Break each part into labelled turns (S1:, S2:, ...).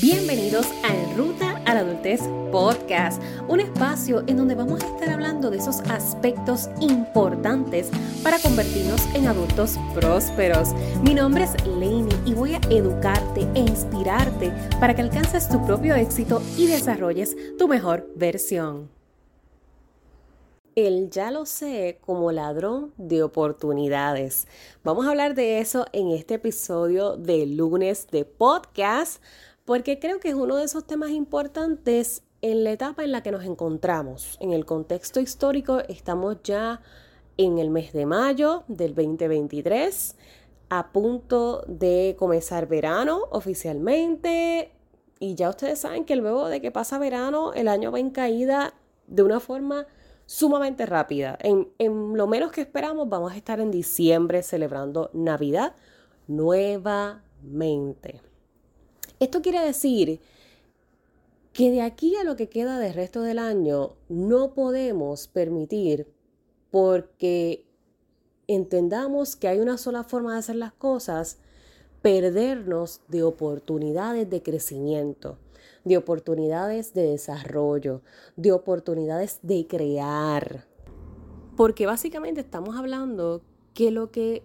S1: Bienvenidos a En Ruta a la Adultez Podcast, un espacio en donde vamos a estar hablando de esos aspectos importantes para convertirnos en adultos prósperos. Mi nombre es Lainey y voy a educarte e inspirarte para que alcances tu propio éxito y desarrolles tu mejor versión. El ya lo sé como ladrón de oportunidades. Vamos a hablar de eso en este episodio de lunes de podcast porque creo que es uno de esos temas importantes en la etapa en la que nos encontramos. En el contexto histórico estamos ya en el mes de mayo del 2023, a punto de comenzar verano oficialmente. Y ya ustedes saben que luego de que pasa verano, el año va en caída de una forma sumamente rápida. En, en lo menos que esperamos, vamos a estar en diciembre celebrando Navidad nuevamente. Esto quiere decir que de aquí a lo que queda del resto del año no podemos permitir porque entendamos que hay una sola forma de hacer las cosas, perdernos de oportunidades de crecimiento, de oportunidades de desarrollo, de oportunidades de crear. Porque básicamente estamos hablando que lo que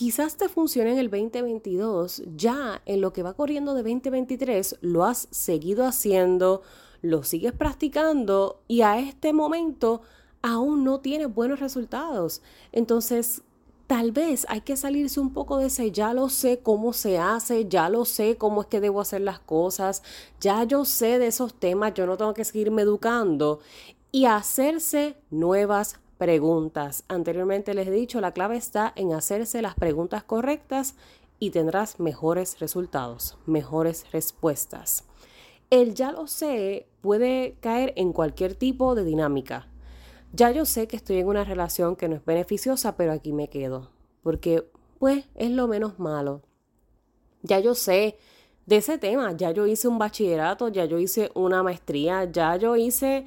S1: quizás te funcione en el 2022, ya en lo que va corriendo de 2023 lo has seguido haciendo, lo sigues practicando y a este momento aún no tienes buenos resultados. Entonces, tal vez hay que salirse un poco de ese ya lo sé cómo se hace, ya lo sé cómo es que debo hacer las cosas, ya yo sé de esos temas, yo no tengo que seguirme educando y hacerse nuevas preguntas. Anteriormente les he dicho, la clave está en hacerse las preguntas correctas y tendrás mejores resultados, mejores respuestas. El ya lo sé puede caer en cualquier tipo de dinámica. Ya yo sé que estoy en una relación que no es beneficiosa, pero aquí me quedo, porque pues es lo menos malo. Ya yo sé de ese tema, ya yo hice un bachillerato, ya yo hice una maestría, ya yo hice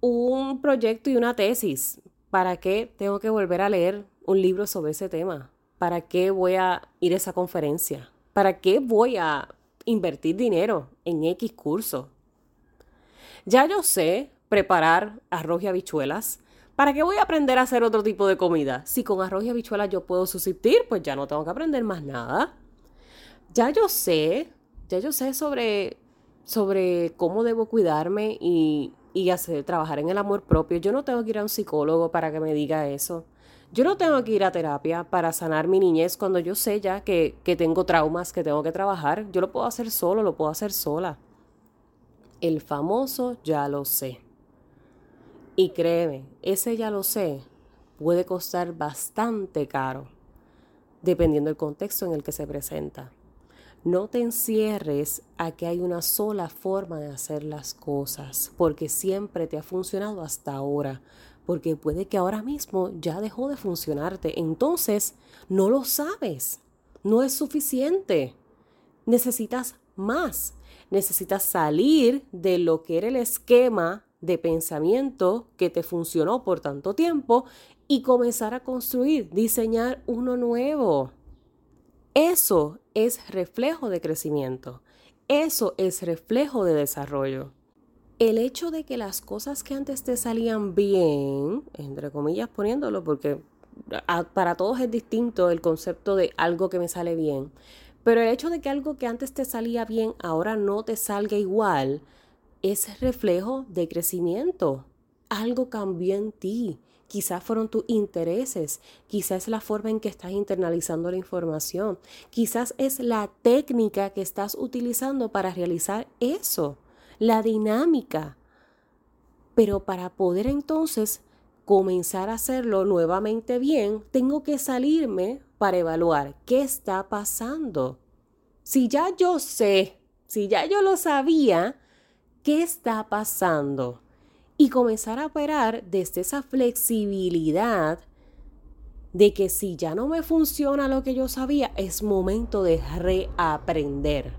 S1: un proyecto y una tesis. ¿Para qué tengo que volver a leer un libro sobre ese tema? ¿Para qué voy a ir a esa conferencia? ¿Para qué voy a invertir dinero en X curso? Ya yo sé preparar arroz y habichuelas. ¿Para qué voy a aprender a hacer otro tipo de comida? Si con arroz y habichuelas yo puedo subsistir, pues ya no tengo que aprender más nada. Ya yo sé, ya yo sé sobre, sobre cómo debo cuidarme y y hacer, trabajar en el amor propio. Yo no tengo que ir a un psicólogo para que me diga eso. Yo no tengo que ir a terapia para sanar mi niñez cuando yo sé ya que, que tengo traumas que tengo que trabajar. Yo lo puedo hacer solo, lo puedo hacer sola. El famoso ya lo sé. Y créeme, ese ya lo sé puede costar bastante caro, dependiendo del contexto en el que se presenta. No te encierres a que hay una sola forma de hacer las cosas, porque siempre te ha funcionado hasta ahora, porque puede que ahora mismo ya dejó de funcionarte. Entonces, no lo sabes, no es suficiente. Necesitas más, necesitas salir de lo que era el esquema de pensamiento que te funcionó por tanto tiempo y comenzar a construir, diseñar uno nuevo. Eso es reflejo de crecimiento. Eso es reflejo de desarrollo. El hecho de que las cosas que antes te salían bien, entre comillas poniéndolo, porque para todos es distinto el concepto de algo que me sale bien, pero el hecho de que algo que antes te salía bien ahora no te salga igual, es reflejo de crecimiento. Algo cambió en ti quizás fueron tus intereses, quizás es la forma en que estás internalizando la información, quizás es la técnica que estás utilizando para realizar eso, la dinámica. Pero para poder entonces comenzar a hacerlo nuevamente bien, tengo que salirme para evaluar qué está pasando. Si ya yo sé, si ya yo lo sabía, ¿qué está pasando? Y comenzar a operar desde esa flexibilidad de que si ya no me funciona lo que yo sabía, es momento de reaprender,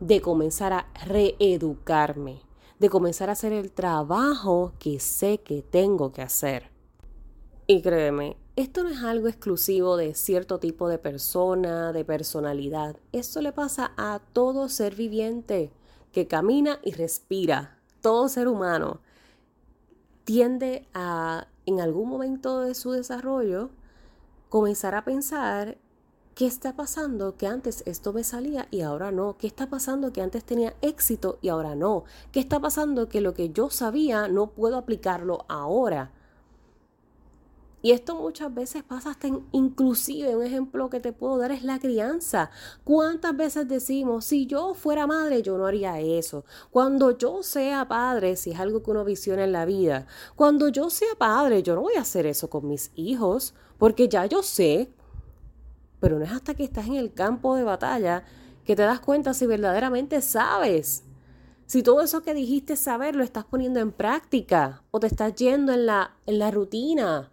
S1: de comenzar a reeducarme, de comenzar a hacer el trabajo que sé que tengo que hacer. Y créeme, esto no es algo exclusivo de cierto tipo de persona, de personalidad. Esto le pasa a todo ser viviente que camina y respira. Todo ser humano tiende a, en algún momento de su desarrollo, comenzar a pensar ¿Qué está pasando que antes esto me salía y ahora no? ¿Qué está pasando que antes tenía éxito y ahora no? ¿Qué está pasando que lo que yo sabía no puedo aplicarlo ahora? Y esto muchas veces pasa hasta inclusive, un ejemplo que te puedo dar es la crianza. ¿Cuántas veces decimos, si yo fuera madre, yo no haría eso? Cuando yo sea padre, si es algo que uno visiona en la vida, cuando yo sea padre, yo no voy a hacer eso con mis hijos, porque ya yo sé pero no es hasta que estás en el campo de batalla que te das cuenta si verdaderamente sabes. Si todo eso que dijiste saber lo estás poniendo en práctica o te estás yendo en la, en la rutina.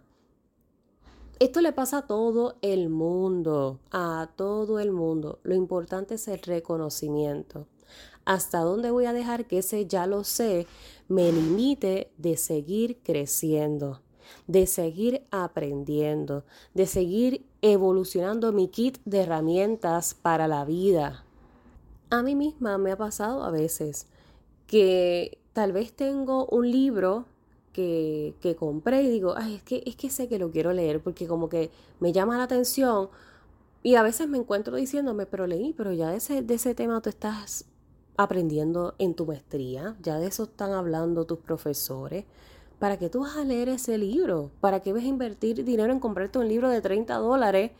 S1: Esto le pasa a todo el mundo, a todo el mundo. Lo importante es el reconocimiento. ¿Hasta dónde voy a dejar que ese ya lo sé me limite de seguir creciendo? de seguir aprendiendo, de seguir evolucionando mi kit de herramientas para la vida. A mí misma me ha pasado a veces que tal vez tengo un libro que, compré y digo, ay, es que, es que sé que lo quiero leer porque como que me llama la atención y a veces me encuentro diciéndome, pero leí, pero ya ese, de ese tema tú estás aprendiendo en tu maestría, ya de eso están hablando tus profesores. ¿para qué tú vas a leer ese libro? ¿Para qué vas a invertir dinero en comprarte un libro de 30 dólares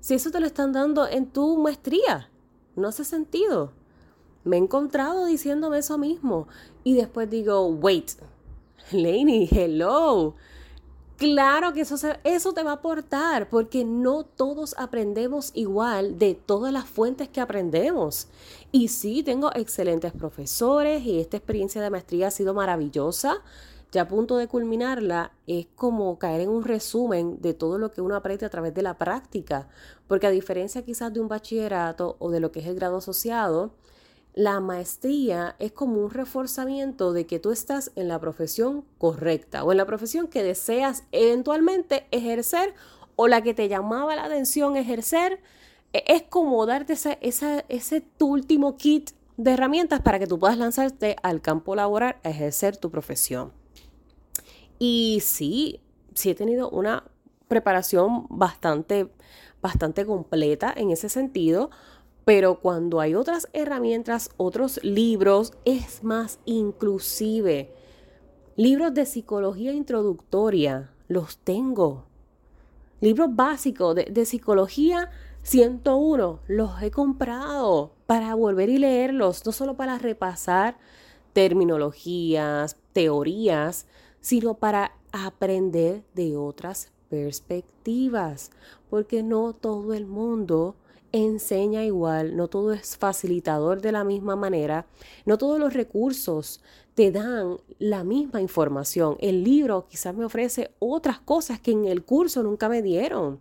S1: si eso te lo están dando en tu maestría? No hace sentido. Me he encontrado diciéndome eso mismo y después digo, wait, Laney, hello. Claro que eso, eso te va a aportar, porque no todos aprendemos igual de todas las fuentes que aprendemos. Y sí, tengo excelentes profesores y esta experiencia de maestría ha sido maravillosa ya a punto de culminarla, es como caer en un resumen de todo lo que uno aprende a través de la práctica, porque a diferencia quizás de un bachillerato o de lo que es el grado asociado, la maestría es como un reforzamiento de que tú estás en la profesión correcta o en la profesión que deseas eventualmente ejercer o la que te llamaba la atención ejercer. E-, es como darte ese, tu último kit de herramientas para que tú puedas lanzarte al campo laboral a ejercer tu profesión. Y sí, sí he tenido una preparación bastante, bastante completa en ese sentido, pero cuando hay otras herramientas, otros libros, es más inclusive. Libros de psicología introductoria, los tengo. Libros básicos de, de psicología 101, los he comprado para volver y leerlos, no solo para repasar terminologías, teorías, sino para aprender de otras perspectivas, porque no todo el mundo enseña igual, no todo es facilitador de la misma manera, no todos los recursos te dan la misma información. El libro quizás me ofrece otras cosas que en el curso nunca me dieron.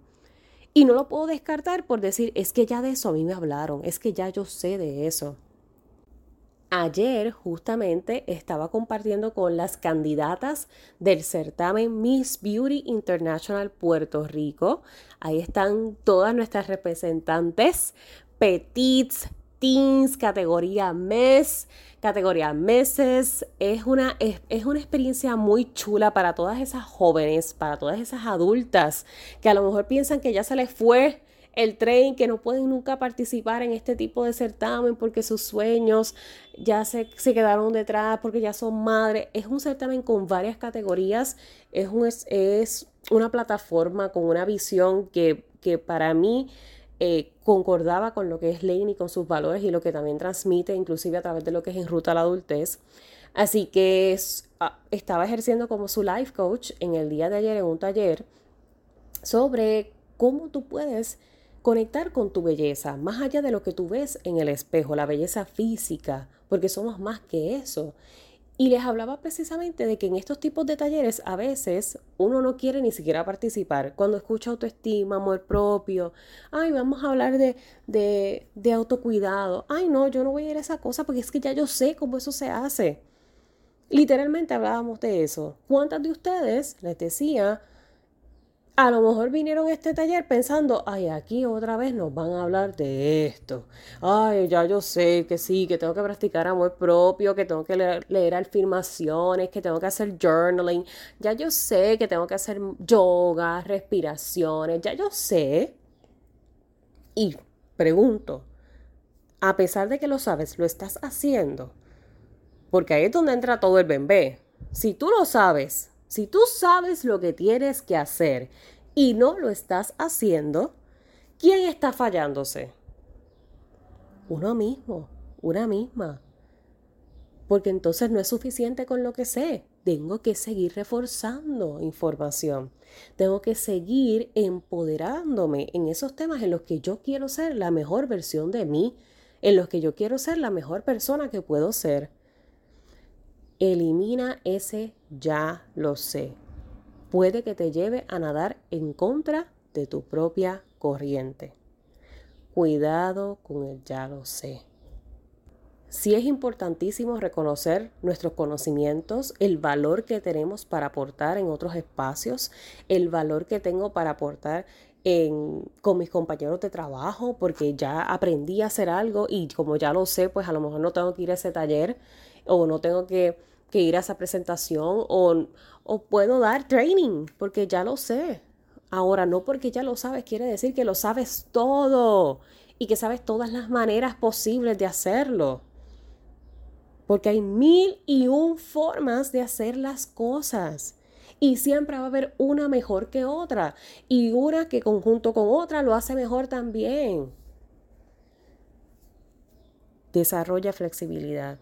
S1: Y no lo puedo descartar por decir, es que ya de eso a mí me hablaron, es que ya yo sé de eso. Ayer justamente estaba compartiendo con las candidatas del certamen Miss Beauty International Puerto Rico. Ahí están todas nuestras representantes, petits, teens, categoría mes, categoría meses. Es una, es, es, una experiencia muy chula para todas esas jóvenes, para todas esas adultas que a lo mejor piensan que ya se les fue el tren, que no pueden nunca participar en este tipo de certamen porque sus sueños ya se, quedaron detrás, porque ya son madres. Es un certamen con varias categorías, es, un, es una plataforma con una visión que, que para mí... Eh, concordaba con lo que es y con sus valores y lo que también transmite, inclusive a través de lo que es en ruta a la adultez. Así que ah, estaba ejerciendo como su life coach en el día de ayer en un taller sobre cómo tú puedes conectar con tu belleza, más allá de lo que tú ves en el espejo, la belleza física, porque somos más que eso. Y les hablaba precisamente de que en estos tipos de talleres a veces uno no quiere ni siquiera participar. Cuando escucha autoestima, amor propio, ay, vamos a hablar de, de, de autocuidado. Ay, no, yo no voy a ir a esa cosa porque es que ya yo sé cómo eso se hace. Literalmente hablábamos de eso. ¿Cuántas de ustedes, les decía, a lo mejor vinieron a este taller pensando, ay, aquí otra vez nos van a hablar de esto. Ay, ya yo sé que sí, que tengo que practicar amor propio, que tengo que leer, afirmaciones, que tengo que hacer journaling. Ya yo sé que tengo que hacer yoga, respiraciones, ya yo sé. Y pregunto, a pesar de que lo sabes, ¿lo estás haciendo? Porque ahí es donde entra todo el bebé. Si tú lo sabes, si tú sabes lo que tienes que hacer y no lo estás haciendo, ¿quién está fallándose? Uno mismo, una misma. Porque entonces no es suficiente con lo que sé. Tengo que seguir reforzando información. Tengo que seguir empoderándome en esos temas en los que yo quiero ser la mejor versión de mí, en los que yo quiero ser la mejor persona que puedo ser. Elimina ese ya lo sé. Puede que te lleve a nadar en contra de tu propia corriente. Cuidado con el ya lo sé. Sí es importantísimo reconocer nuestros conocimientos, el valor que tenemos para aportar en otros espacios, el valor que tengo para aportar con mis compañeros de trabajo, porque ya aprendí a hacer algo y como ya lo sé, pues a lo mejor no tengo que ir a ese taller o no tengo que, ir a esa presentación o, o puedo dar training porque ya lo sé. Ahora, no porque ya lo sabes quiere decir que lo sabes todo y que sabes todas las maneras posibles de hacerlo. Porque hay mil y un formas de hacer las cosas. Y siempre va a haber una mejor que otra. Y una que conjunto con otra lo hace mejor también. Desarrolla flexibilidad.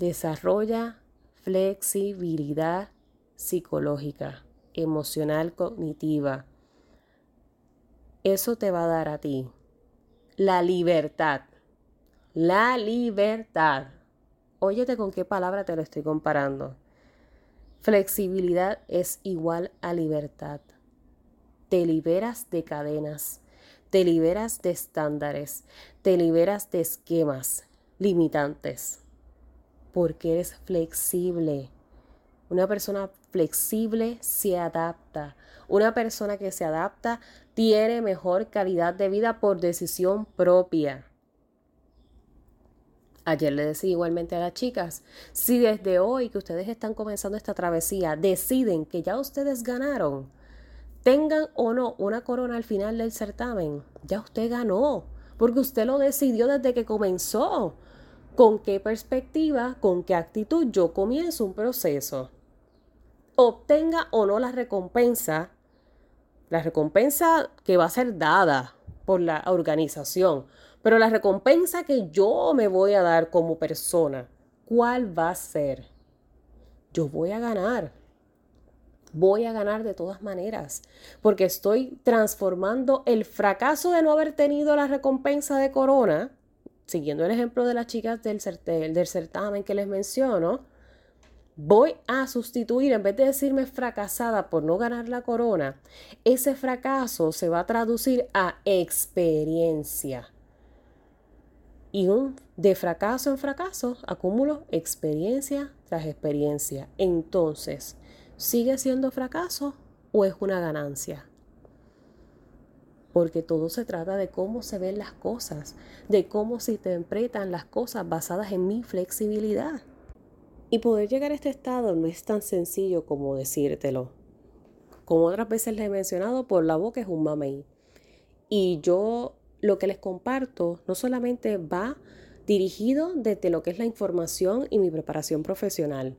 S1: Desarrolla flexibilidad psicológica, emocional, cognitiva. Eso te va a dar a ti la libertad. La libertad. Óyete con qué palabra te lo estoy comparando. Flexibilidad es igual a libertad. Te liberas de cadenas, te liberas de estándares, te liberas de esquemas limitantes porque eres flexible. Una persona flexible se adapta. Una persona que se adapta tiene mejor calidad de vida por decisión propia. Ayer le decía igualmente a las chicas, si desde hoy que ustedes están comenzando esta travesía deciden que ya ustedes ganaron, tengan o no una corona al final del certamen, ya usted ganó, porque usted lo decidió desde que comenzó con qué perspectiva, con qué actitud yo comienzo un proceso. Obtenga o no la recompensa, la recompensa que va a ser dada por la organización, pero la recompensa que yo me voy a dar como persona, ¿cuál va a ser? Yo voy a ganar. Voy a ganar de todas maneras, porque estoy transformando el fracaso de no haber tenido la recompensa de corona siguiendo el ejemplo de las chicas del, certamen que les menciono, voy a sustituir, en vez de decirme fracasada por no ganar la corona, ese fracaso se va a traducir a experiencia. Y de fracaso en fracaso acumulo experiencia tras experiencia. Entonces, ¿sigue siendo fracaso o es una ganancia? Porque todo se trata de cómo se ven las cosas, de cómo se interpretan las cosas basadas en mi flexibilidad. Y poder llegar a este estado no es tan sencillo como decírtelo. Como otras veces les he mencionado, por la boca es un mamey. Y yo lo que les comparto no solamente va dirigido desde lo que es la información y mi preparación profesional,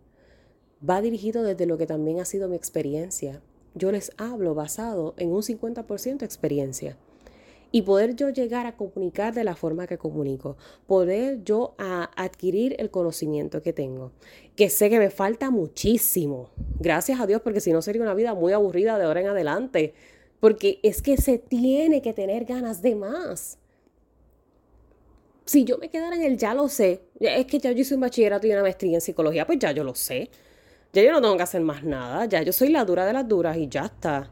S1: va dirigido desde lo que también ha sido mi experiencia, yo les hablo basado en un 50% experiencia. Y poder yo llegar a comunicar de la forma que comunico, poder yo a adquirir el conocimiento que tengo, que sé que me falta muchísimo. Gracias a Dios, porque si no sería una vida muy aburrida de ahora en adelante, porque es que se tiene que tener ganas de más. Si yo me quedara en el ya lo sé, es que ya yo hice un bachillerato y una maestría en psicología, pues ya yo lo sé. Ya yo no tengo que hacer más nada, ya yo soy la dura de las duras y ya está.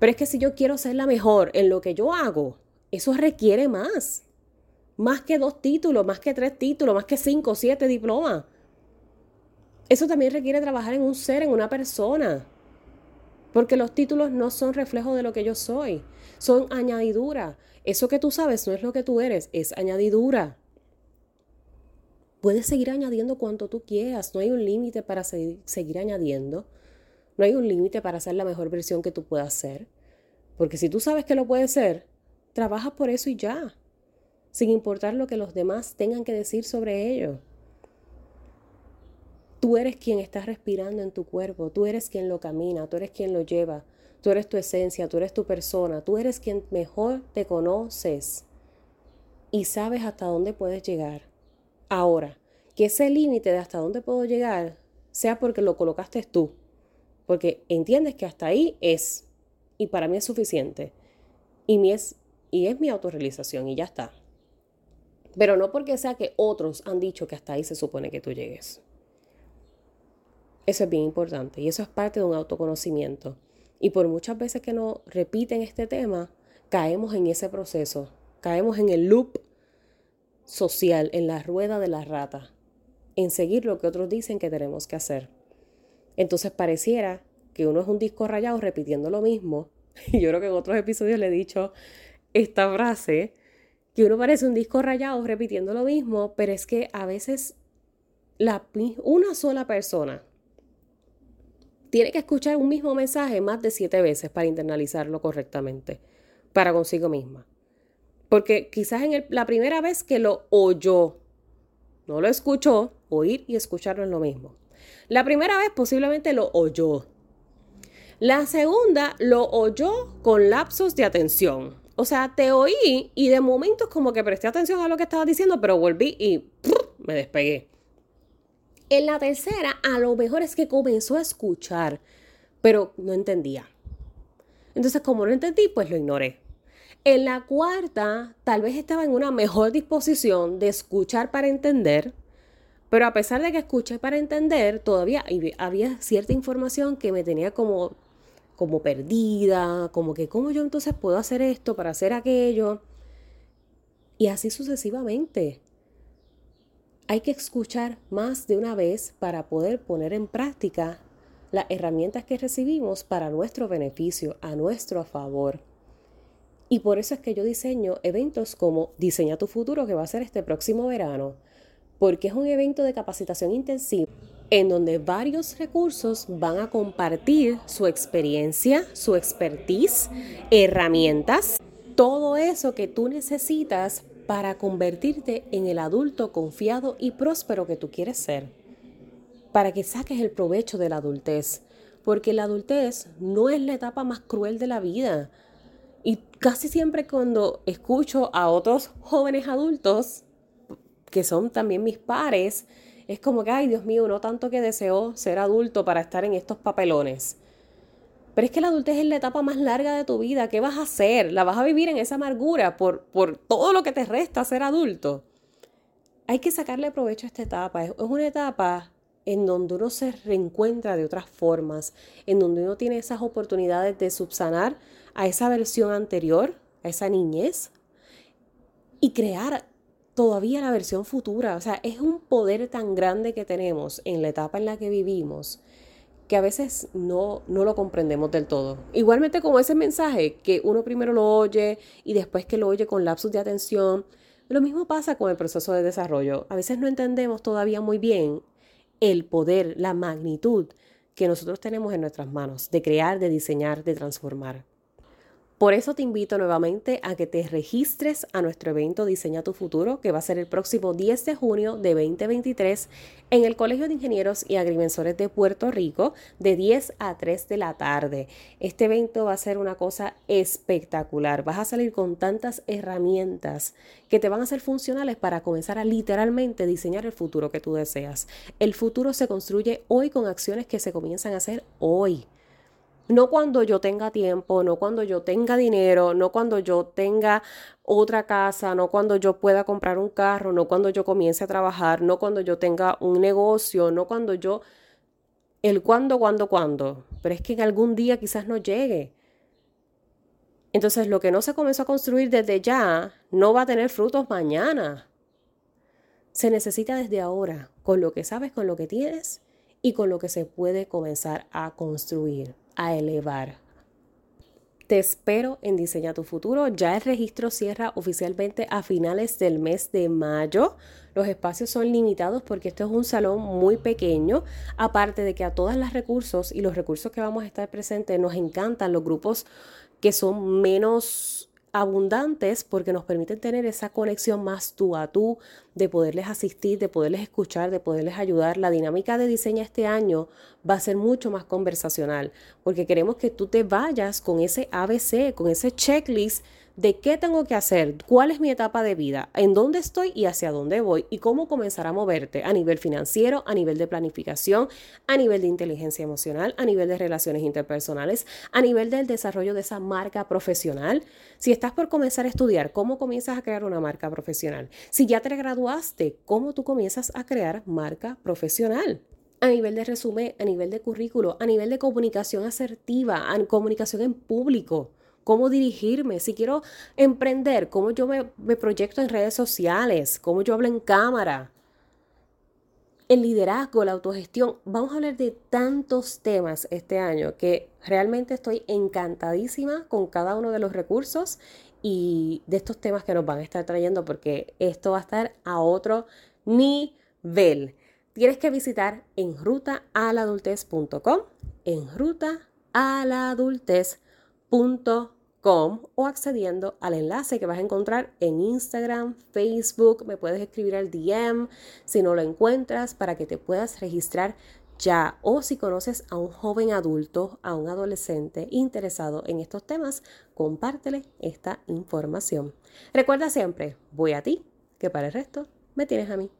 S1: Pero es que si yo quiero ser la mejor en lo que yo hago, eso requiere más. Más que dos títulos, más que tres títulos, más que cinco, siete diplomas. Eso también requiere trabajar en un ser, en una persona. Porque los títulos no son reflejo de lo que yo soy, son añadidura. Eso que tú sabes no es lo que tú eres, es añadidura. Puedes seguir añadiendo cuanto tú quieras, no hay un límite para seguir añadiendo, no hay un límite para ser la mejor versión que tú puedas ser. Porque si tú sabes que lo puedes ser, trabaja por eso y ya, sin importar lo que los demás tengan que decir sobre ello. Tú eres quien está respirando en tu cuerpo, tú eres quien lo camina, tú eres quien lo lleva, tú eres tu esencia, tú eres tu persona, tú eres quien mejor te conoces y sabes hasta dónde puedes llegar. Ahora, que ese límite de hasta dónde puedo llegar sea porque lo colocaste tú, porque entiendes que hasta ahí es y para mí es suficiente y, mi es, y es mi autorrealización y ya está. Pero no porque sea que otros han dicho que hasta ahí se supone que tú llegues. Eso es bien importante y eso es parte de un autoconocimiento. Y por muchas veces que nos repiten este tema, caemos en ese proceso, caemos en el loop social, en la rueda de la rata, en seguir lo que otros dicen que tenemos que hacer. Entonces pareciera que uno es un disco rayado repitiendo lo mismo. Y yo creo que en otros episodios le he dicho esta frase, que uno parece un disco rayado repitiendo lo mismo, pero es que a veces la, una sola persona tiene que escuchar un mismo mensaje más de siete veces para internalizarlo correctamente, para consigo misma. Porque quizás en la primera vez que lo oyó, no lo escuchó, oír y escucharlo es lo mismo. La primera vez posiblemente lo oyó. La segunda lo oyó con lapsos de atención. O sea, te oí y de momento es como que presté atención a lo que estaba diciendo, pero volví y me despegué. En la tercera, a lo mejor es que comenzó a escuchar, pero no entendía. Entonces, como no entendí, pues lo ignoré. En la cuarta, tal vez estaba en una mejor disposición de escuchar para entender, pero a pesar de que escuché para entender, todavía había cierta información que me tenía como, como perdida, como que cómo yo entonces puedo hacer esto para hacer aquello. Y así sucesivamente. Hay que escuchar más de una vez para poder poner en práctica las herramientas que recibimos para nuestro beneficio, a nuestro favor. Y por eso es que yo diseño eventos como Diseña tu futuro, que va a ser este próximo verano, porque es un evento de capacitación intensiva en donde varios recursos van a compartir su experiencia, su expertise, herramientas, todo eso que tú necesitas para convertirte en el adulto confiado y próspero que tú quieres ser, para que saques el provecho de la adultez, porque la adultez no es la etapa más cruel de la vida. Casi siempre cuando escucho a otros jóvenes adultos, que son también mis pares, es como que, ay Dios mío, no tanto que deseo ser adulto para estar en estos papelones. Pero es que la adultez es la etapa más larga de tu vida. ¿Qué vas a hacer? ¿La vas a vivir en esa amargura por, por todo lo que te resta ser adulto? Hay que sacarle provecho a esta etapa. Es una etapa en donde uno se reencuentra de otras formas, en donde uno tiene esas oportunidades de subsanar a esa versión anterior, a esa niñez, y crear todavía la versión futura. O sea, es un poder tan grande que tenemos en la etapa en la que vivimos que a veces no, no lo comprendemos del todo. Igualmente como ese mensaje que uno primero lo oye y después que lo oye con lapsus de atención, lo mismo pasa con el proceso de desarrollo. A veces no entendemos todavía muy bien el poder, la magnitud que nosotros tenemos en nuestras manos de crear, de diseñar, de transformar. Por eso te invito nuevamente a que te registres a nuestro evento Diseña tu futuro, que va a ser el próximo 10 de junio de 2023 en el Colegio de Ingenieros y Agrimensores de Puerto Rico de 10 a 3 de la tarde. Este evento va a ser una cosa espectacular. Vas a salir con tantas herramientas que te van a ser funcionales para comenzar a literalmente diseñar el futuro que tú deseas. El futuro se construye hoy con acciones que se comienzan a hacer hoy. No cuando yo tenga tiempo, no cuando yo tenga dinero, no cuando yo tenga otra casa, no cuando yo pueda comprar un carro, no cuando yo comience a trabajar, no cuando yo tenga un negocio, no cuando yo... El cuándo, cuándo, cuándo. Pero es que en algún día quizás no llegue. Entonces lo que no se comenzó a construir desde ya no va a tener frutos mañana. Se necesita desde ahora, con lo que sabes, con lo que tienes y con lo que se puede comenzar a construir. A elevar. Te espero en Diseña tu Futuro. Ya el registro cierra oficialmente a finales del mes de mayo. Los espacios son limitados porque este es un salón muy pequeño. Aparte de que a todos los recursos y los recursos que vamos a estar presentes nos encantan los grupos que son menos abundantes porque nos permiten tener esa conexión más tú a tú, de poderles asistir, de poderles escuchar, de poderles ayudar. La dinámica de diseño este año va a ser mucho más conversacional porque queremos que tú te vayas con ese ABC, con ese checklist de qué tengo que hacer, cuál es mi etapa de vida, en dónde estoy y hacia dónde voy y cómo comenzar a moverte a nivel financiero, a nivel de planificación, a nivel de inteligencia emocional, a nivel de relaciones interpersonales, a nivel del desarrollo de esa marca profesional. Si estás por comenzar a estudiar, ¿cómo comienzas a crear una marca profesional? Si ya te graduaste, ¿cómo tú comienzas a crear marca profesional? a nivel de resumen, a nivel de currículo, a nivel de comunicación asertiva, a comunicación en público cómo dirigirme, si quiero emprender, cómo yo me, proyecto en redes sociales, cómo yo hablo en cámara. El liderazgo, la autogestión, vamos a hablar de tantos temas este año que realmente estoy encantadísima con cada uno de los recursos y de estos temas que nos van a estar trayendo porque esto va a estar a otro nivel. Tienes que visitar en rutaaladultez.com, en rutaaladultez.com o accediendo al enlace que vas a encontrar en Instagram, Facebook, me puedes escribir al DM si no lo encuentras para que te puedas registrar ya o si conoces a un joven adulto, a un adolescente interesado en estos temas, compártele esta información. Recuerda siempre, voy a ti, que para el resto me tienes a mí.